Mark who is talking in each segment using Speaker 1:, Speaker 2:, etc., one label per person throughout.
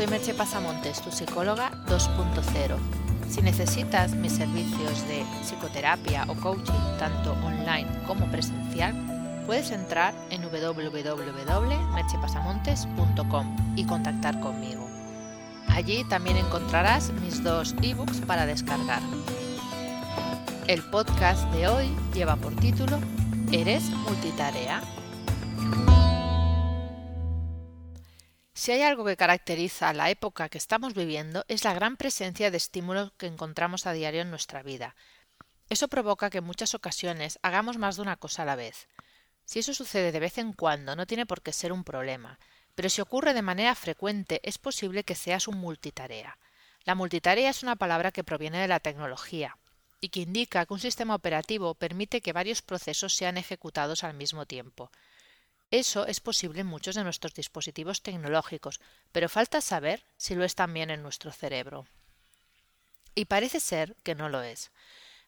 Speaker 1: Soy Merche Pasamontes, tu psicóloga 2.0. Si necesitas mis servicios de psicoterapia o coaching, tanto online como presencial, puedes entrar en www.merchepasamontes.com y contactar conmigo. Allí también encontrarás mis dos ebooks para descargar. El podcast de hoy lleva por título ¿Eres multitarea? Si hay algo que caracteriza la época que estamos viviendo es la gran presencia de estímulos que encontramos a diario en nuestra vida. Eso provoca que en muchas ocasiones hagamos más de una cosa a la vez. Si eso sucede de vez en cuando no tiene por qué ser un problema, pero si ocurre de manera frecuente es posible que seas un multitarea. La multitarea es una palabra que proviene de la tecnología y que indica que un sistema operativo permite que varios procesos sean ejecutados al mismo tiempo. Eso es posible en muchos de nuestros dispositivos tecnológicos, pero falta saber si lo es también en nuestro cerebro. Y parece ser que no lo es.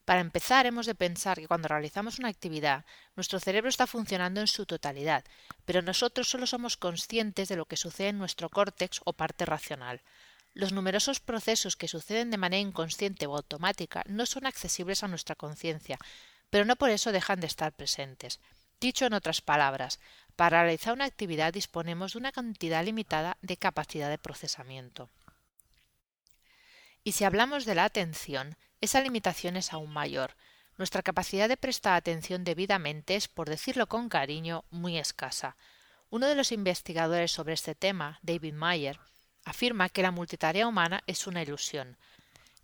Speaker 1: Para empezar, hemos de pensar que cuando realizamos una actividad, nuestro cerebro está funcionando en su totalidad, pero nosotros solo somos conscientes de lo que sucede en nuestro córtex o parte racional. Los numerosos procesos que suceden de manera inconsciente o automática no son accesibles a nuestra conciencia, pero no por eso dejan de estar presentes. Dicho en otras palabras, para realizar una actividad disponemos de una cantidad limitada de capacidad de procesamiento. Y si hablamos de la atención, esa limitación es aún mayor. Nuestra capacidad de prestar atención debidamente es, por decirlo con cariño, muy escasa. Uno de los investigadores sobre este tema, David Mayer, afirma que la multitarea humana es una ilusión.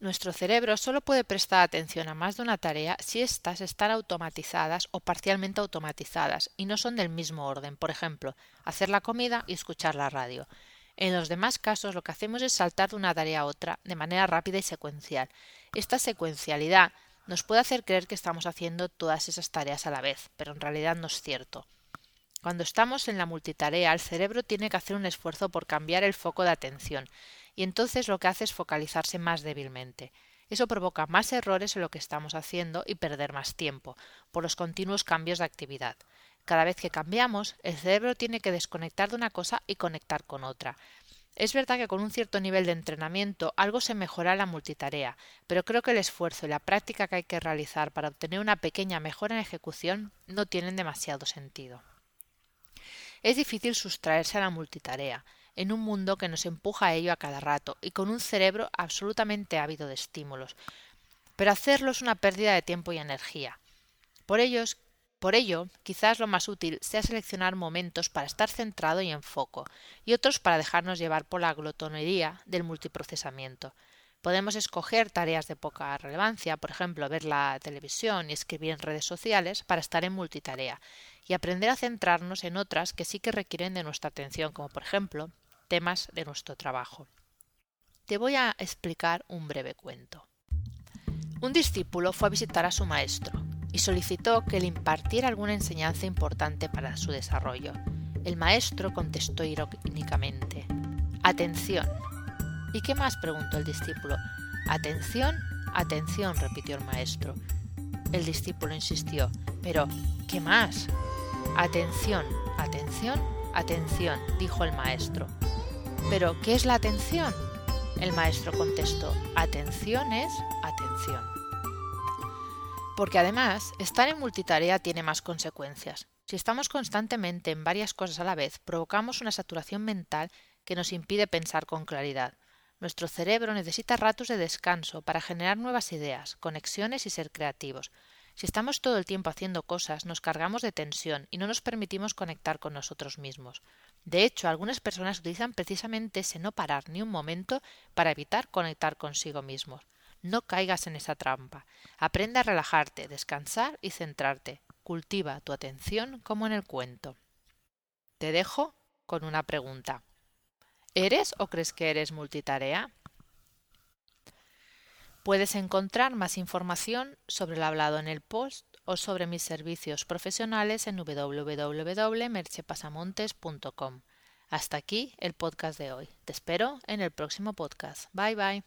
Speaker 1: Nuestro cerebro solo puede prestar atención a más de una tarea si éstas están automatizadas o parcialmente automatizadas y no son del mismo orden, por ejemplo, hacer la comida y escuchar la radio. En los demás casos lo que hacemos es saltar de una tarea a otra de manera rápida y secuencial. Esta secuencialidad nos puede hacer creer que estamos haciendo todas esas tareas a la vez, pero en realidad no es cierto. Cuando estamos en la multitarea, el cerebro tiene que hacer un esfuerzo por cambiar el foco de atención, y entonces lo que hace es focalizarse más débilmente. Eso provoca más errores en lo que estamos haciendo y perder más tiempo, por los continuos cambios de actividad. Cada vez que cambiamos, el cerebro tiene que desconectar de una cosa y conectar con otra. Es verdad que con un cierto nivel de entrenamiento algo se mejora la multitarea, pero creo que el esfuerzo y la práctica que hay que realizar para obtener una pequeña mejora en ejecución no tienen demasiado sentido. Es difícil sustraerse a la multitarea, en un mundo que nos empuja a ello a cada rato y con un cerebro absolutamente ávido de estímulos. Pero hacerlo es una pérdida de tiempo y energía. Por ello por ello, quizás lo más útil sea seleccionar momentos para estar centrado y en foco, y otros para dejarnos llevar por la glotonería del multiprocesamiento. Podemos escoger tareas de poca relevancia, por ejemplo, ver la televisión y escribir en redes sociales para estar en multitarea, y aprender a centrarnos en otras que sí que requieren de nuestra atención, como por ejemplo temas de nuestro trabajo. Te voy a explicar un breve cuento. Un discípulo fue a visitar a su maestro, y solicitó que le impartiera alguna enseñanza importante para su desarrollo. El maestro contestó irónicamente Atención. ¿Y qué más? preguntó el discípulo. Atención, atención, repitió el maestro. El discípulo insistió Pero, ¿qué más? Atención, atención, atención, dijo el maestro. Pero, ¿qué es la atención? El maestro contestó Atención es atención porque además estar en multitarea tiene más consecuencias. Si estamos constantemente en varias cosas a la vez, provocamos una saturación mental que nos impide pensar con claridad. Nuestro cerebro necesita ratos de descanso para generar nuevas ideas, conexiones y ser creativos. Si estamos todo el tiempo haciendo cosas, nos cargamos de tensión y no nos permitimos conectar con nosotros mismos. De hecho, algunas personas utilizan precisamente ese no parar ni un momento para evitar conectar consigo mismos. No caigas en esa trampa. Aprende a relajarte, descansar y centrarte. Cultiva tu atención como en el cuento. Te dejo con una pregunta. ¿Eres o crees que eres multitarea? Puedes encontrar más información sobre lo hablado en el post o sobre mis servicios profesionales en www.merchepasamontes.com. Hasta aquí el podcast de hoy. Te espero en el próximo podcast. Bye bye.